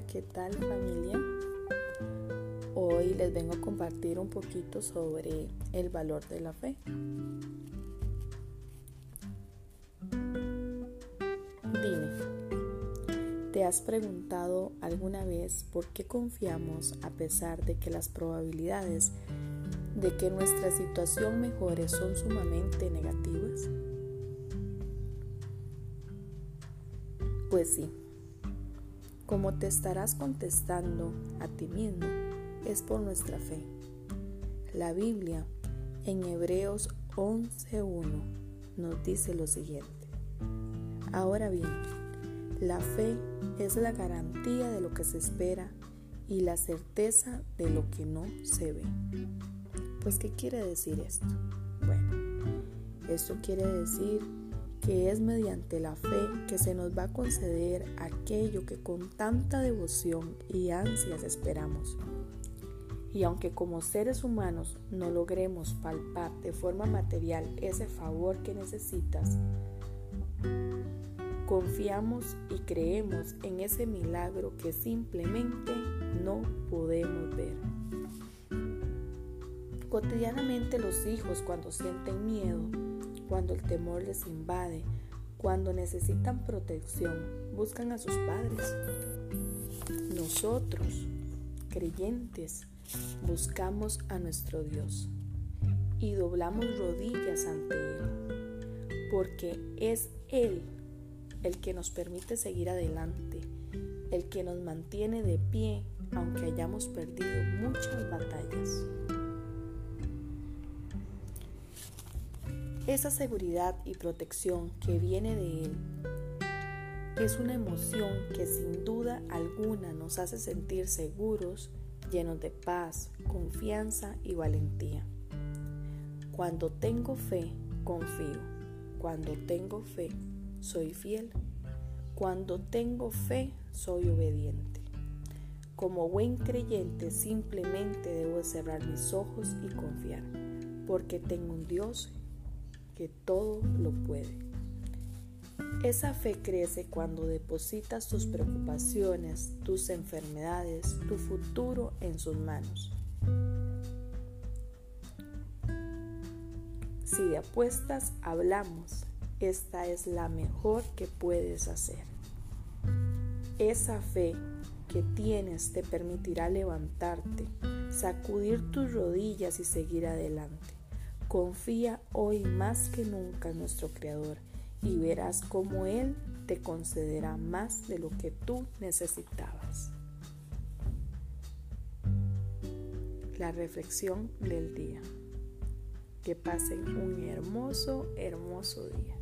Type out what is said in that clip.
¿qué tal familia? Hoy les vengo a compartir un poquito sobre el valor de la fe. Dime, ¿te has preguntado alguna vez por qué confiamos a pesar de que las probabilidades de que nuestra situación mejore son sumamente negativas? Pues sí, como te estarás contestando a ti mismo, es por nuestra fe. La Biblia en Hebreos 11.1 nos dice lo siguiente. Ahora bien, la fe es la garantía de lo que se espera y la certeza de lo que no se ve. Pues, ¿qué quiere decir esto? Bueno, esto quiere decir que es mediante la fe que se nos va a conceder aquello que con tanta devoción y ansias esperamos. Y aunque como seres humanos no logremos palpar de forma material ese favor que necesitas, confiamos y creemos en ese milagro que simplemente no podemos ver. Cotidianamente los hijos cuando sienten miedo cuando el temor les invade, cuando necesitan protección, buscan a sus padres. Nosotros, creyentes, buscamos a nuestro Dios y doblamos rodillas ante Él, porque es Él el que nos permite seguir adelante, el que nos mantiene de pie aunque hayamos perdido muchas batallas. Esa seguridad y protección que viene de Él es una emoción que sin duda alguna nos hace sentir seguros, llenos de paz, confianza y valentía. Cuando tengo fe, confío. Cuando tengo fe, soy fiel. Cuando tengo fe, soy obediente. Como buen creyente simplemente debo cerrar mis ojos y confiar, porque tengo un Dios que todo lo puede. Esa fe crece cuando depositas tus preocupaciones, tus enfermedades, tu futuro en sus manos. Si de apuestas hablamos, esta es la mejor que puedes hacer. Esa fe que tienes te permitirá levantarte, sacudir tus rodillas y seguir adelante. Confía hoy más que nunca en nuestro Creador y verás cómo Él te concederá más de lo que tú necesitabas. La reflexión del día. Que pasen un hermoso, hermoso día.